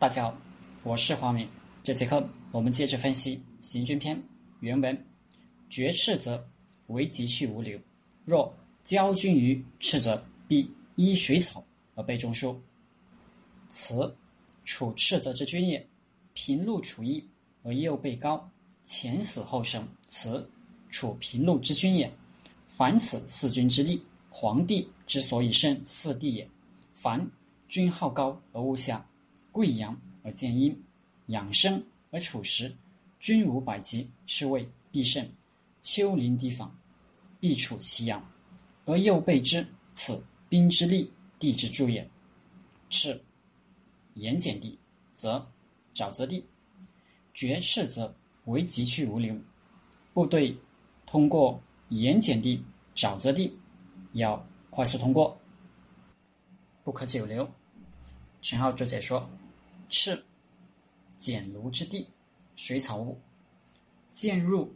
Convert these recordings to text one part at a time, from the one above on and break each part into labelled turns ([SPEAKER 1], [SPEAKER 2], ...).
[SPEAKER 1] 大家好，我是黄明。这节课我们接着分析《行军篇》原文：“绝赤泽，为急去无留。若交军于赤泽，必依水草而被中树。此处赤泽之君也。平陆处邑而右背高，前死后生。此处平陆之君也。凡此四君之力，皇帝之所以胜四帝也。凡君好高而恶下。”贵阳而见阴，养生而处实，均无百疾，是谓必胜。丘陵地方，必处其阳，而又备之，此兵之利，地之助也。赤，盐碱地，则沼泽地。绝赤则为急去无留，部队通过盐碱地、沼泽地，要快速通过，不可久留。陈浩注解说。赤，简庐之地，水草物。见入，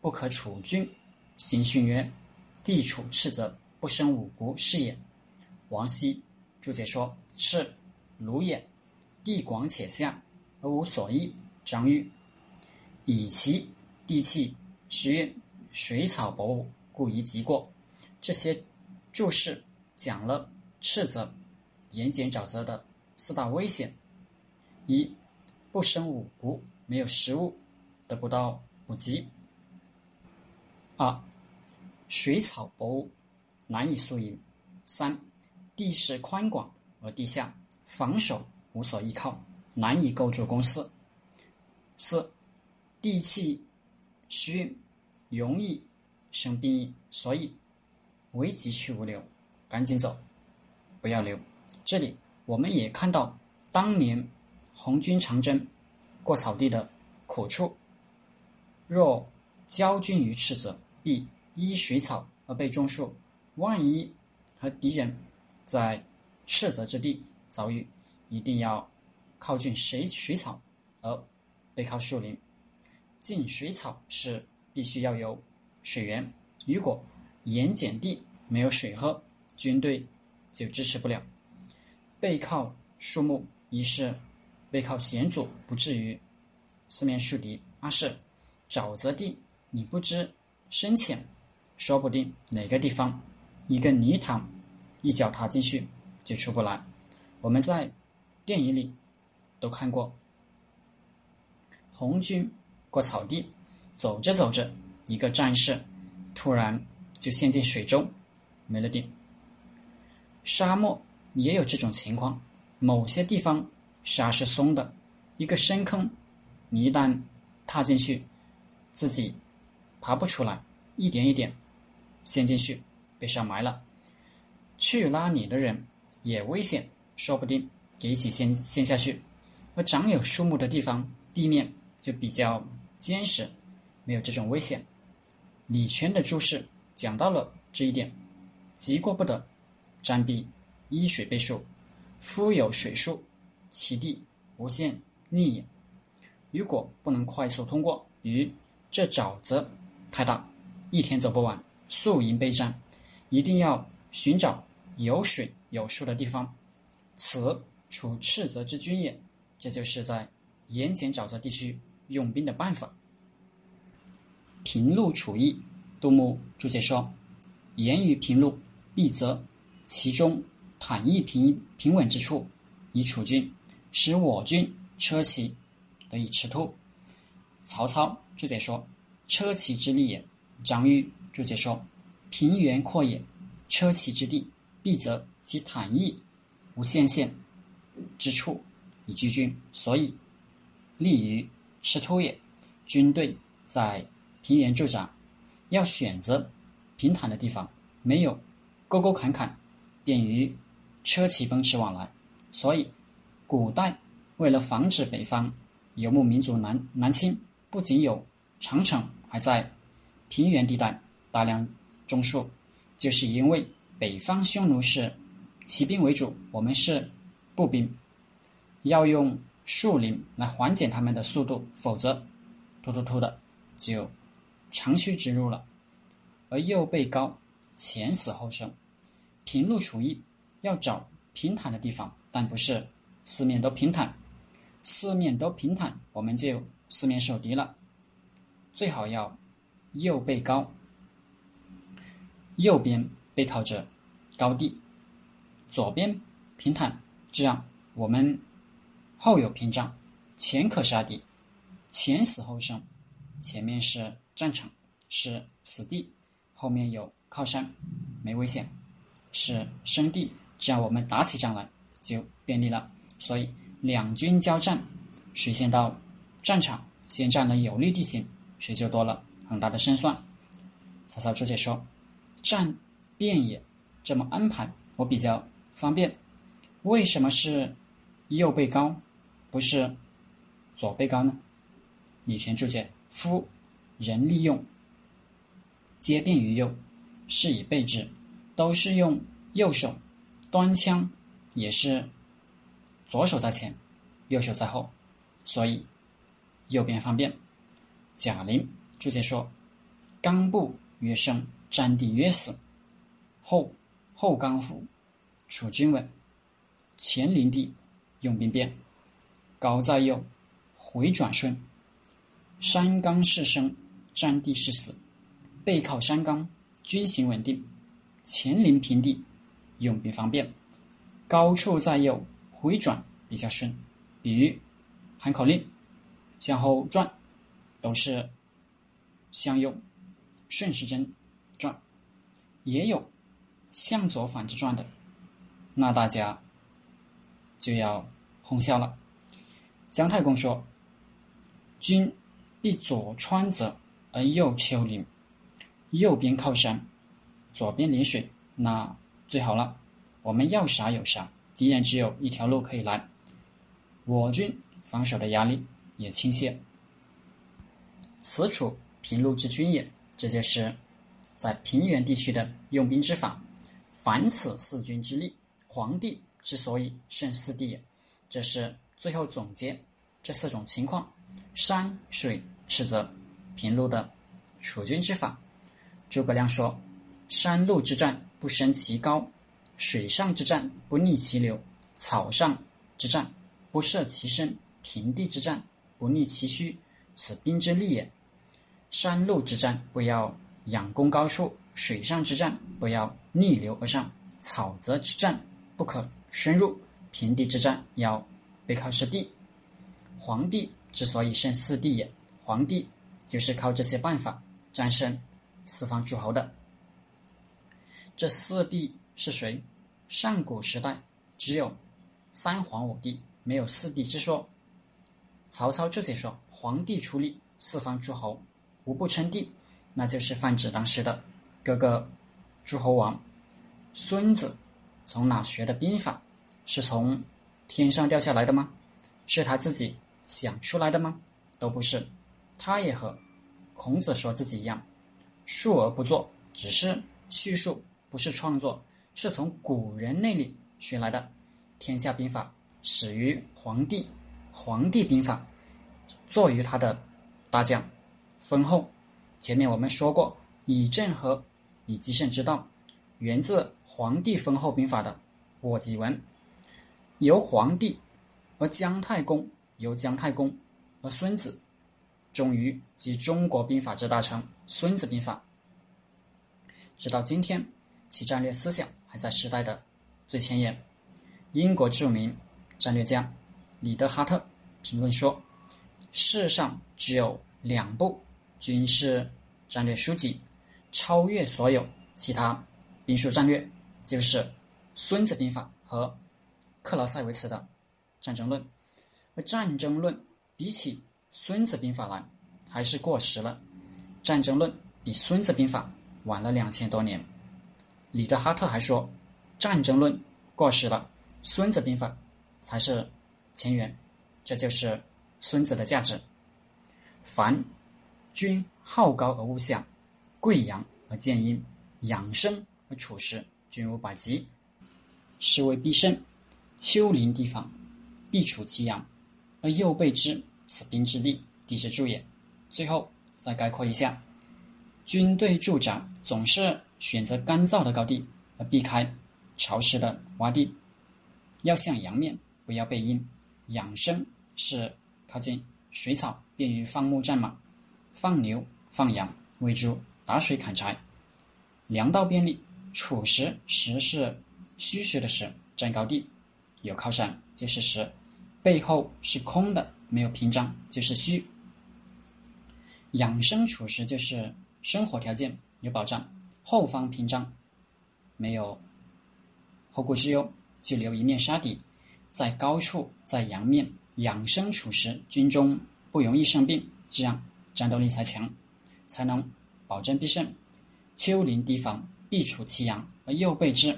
[SPEAKER 1] 不可处君。行训曰：地处赤则，不生五谷，是也。王羲注解说：赤，庐也，地广且下，而无所依。张玉以其地气湿润，水草薄物，故宜急过。这些注释讲了赤泽、盐碱沼泽的四大危险。一不生五谷，没有食物，得不到补给。二水草薄，难以宿营。三地势宽广而地下，防守无所依靠，难以构筑工事。四地气湿润，容易生病疫，所以危急去无留，赶紧走，不要留。这里我们也看到当年。红军长征过草地的苦处。若交军于赤泽，必依水草而被中树。万一和敌人在赤泽之地遭遇，一定要靠近水水草，而背靠树林。进水草是必须要有水源。如果盐碱地没有水喝，军队就支持不了。背靠树木，一是。背靠险阻，不至于四面树敌；二是沼泽地，你不知深浅，说不定哪个地方一个泥塘，一脚踏进去就出不来。我们在电影里都看过，红军过草地，走着走着，一个战士突然就陷进水中，没了电。沙漠也有这种情况，某些地方。沙是松的，一个深坑，你一旦踏进去，自己爬不出来，一点一点陷进去，被沙埋了。去拉你的人也危险，说不定也一起陷陷下去。而长有树木的地方，地面就比较坚实，没有这种危险。李泉的注释讲到了这一点：急过不得，占必依水背树，夫有水树。其地无限逆也。如果不能快速通过，与这沼泽太大，一天走不完，宿营备战，一定要寻找有水有树的地方。此处斥责之君也。这就是在盐碱沼泽地区用兵的办法。平陆处邑，杜牧注解说：言于平陆，必则其中坦易平平稳之处，以处军。使我军车骑得以驰突。曹操注解说：“车骑之利也。”张玉注解说：“平原阔也，车骑之地，必则其坦易无限限之处以居军，所以利于驰突也。”军队在平原驻扎，要选择平坦的地方，没有沟沟坎坎，便于车骑奔驰往来，所以。古代为了防止北方游牧民族南南侵，不仅有长城，还在平原地带大量种树，就是因为北方匈奴是骑兵为主，我们是步兵，要用树林来缓解他们的速度，否则突突突的就长驱直入了。而右背高，前死后生，平路处邑，要找平坦的地方，但不是。四面都平坦，四面都平坦，我们就四面受敌了。最好要右背高，右边背靠着高地，左边平坦，这样我们后有屏障，前可杀敌，前死后生。前面是战场，是死地，后面有靠山，没危险，是生地，这样我们打起仗来就便利了。所以两军交战，谁先到战场，先占了有利地形。谁就多了很大的胜算。曹操注解说：“战便也，这么安排我比较方便。为什么是右背高，不是左背高呢？”李全注解：“夫人利用，皆便于右，是以备之，都是用右手端枪，也是左手在前，右手在后，所以右边方便。”贾玲注解说：“刚步越胜，战地越死。后后刚扶，处军稳；前临地，用兵变。高在右，回转顺。山冈势生，占地势死。背靠山冈，军形稳定；前临平地，用兵方便。高处在右，回转比较顺。比喻喊口令，向后转。”都是向右顺时针转，也有向左反着转的，那大家就要哄笑了。姜太公说：“君必左川泽而右丘陵，右边靠山，左边临水，那最好了。我们要啥有啥，敌人只有一条路可以来，我军防守的压力也倾泻。”此处平陆之军也，这就是在平原地区的用兵之法。凡此四军之力，皇帝之所以胜四地也。这是最后总结这四种情况：山水斥责平陆的楚军之法。诸葛亮说：“山路之战不升其高，水上之战不逆其流，草上之战不涉其深，平地之战不逆其虚。此兵之利也。”山路之战不要仰攻高处，水上之战不要逆流而上，草泽之战不可深入，平地之战要背靠实地。皇帝之所以胜四帝也，皇帝就是靠这些办法战胜四方诸侯的。这四帝是谁？上古时代只有三皇五帝，没有四帝之说。曹操这解说，皇帝出力，四方诸侯。无不称帝，那就是泛指当时的各个诸侯王。孙子从哪学的兵法？是从天上掉下来的吗？是他自己想出来的吗？都不是。他也和孔子说自己一样，述而不作，只是叙述，不是创作，是从古人那里学来的。天下兵法始于黄帝，黄帝兵法作于他的大将。封后，前面我们说过，以正和以击胜之道，源自黄帝封后兵法的卧戟文。由黄帝，而姜太公，由姜太公，而孙子，终于集中国兵法之大成《孙子兵法》。直到今天，其战略思想还在时代的最前沿。英国著名战略家里德哈特评论说：“世上只有两部。”军事战略书籍超越所有其他兵书战略，就是《孙子兵法》和克劳塞维茨的《战争论》。而《战争论》比起《孙子兵法》来，还是过时了。《战争论》比《孙子兵法》晚了两千多年。里德哈特还说，《战争论》过时了，《孙子兵法》才是前缘。这就是孙子的价值。凡。君好高而恶下，贵阳而见阴，养生而处实，均无百疾，是谓必胜。丘陵地方，必处其阳，而右备之，此兵之利，地之助也。最后再概括一下：军队驻扎总是选择干燥的高地，而避开潮湿的洼地。要向阳面，不要背阴。养生是靠近水草，便于放牧战马、放牛、放羊、喂猪、打水、砍柴。粮道便利。处实，实是虚实的实，占高地，有靠山就是实，背后是空的，没有屏障就是虚。养生处实就是生活条件有保障，后方屏障没有后顾之忧，就留一面杀敌，在高处，在阳面养生处时，军中不容易生病，这样战斗力才强，才能保证必胜。丘陵堤防必处其阳而右背之，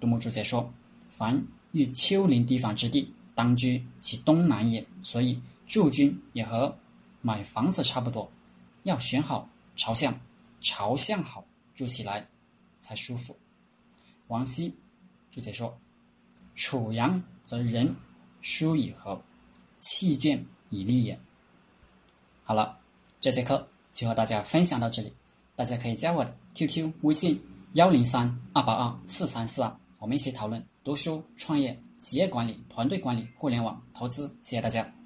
[SPEAKER 1] 杜牧注解说：“凡遇丘陵堤防之地，当居其东南也。所以驻军也和买房子差不多，要选好朝向，朝向好住起来才舒服。”王羲注解说：“楚阳则人疏以和，气健以利也。”好了，这节课就和大家分享到这里，大家可以加我的 QQ 微信。幺零三二八二四三四二，我们一起讨论读书、创业、企业管理、团队管理、互联网投资。谢谢大家。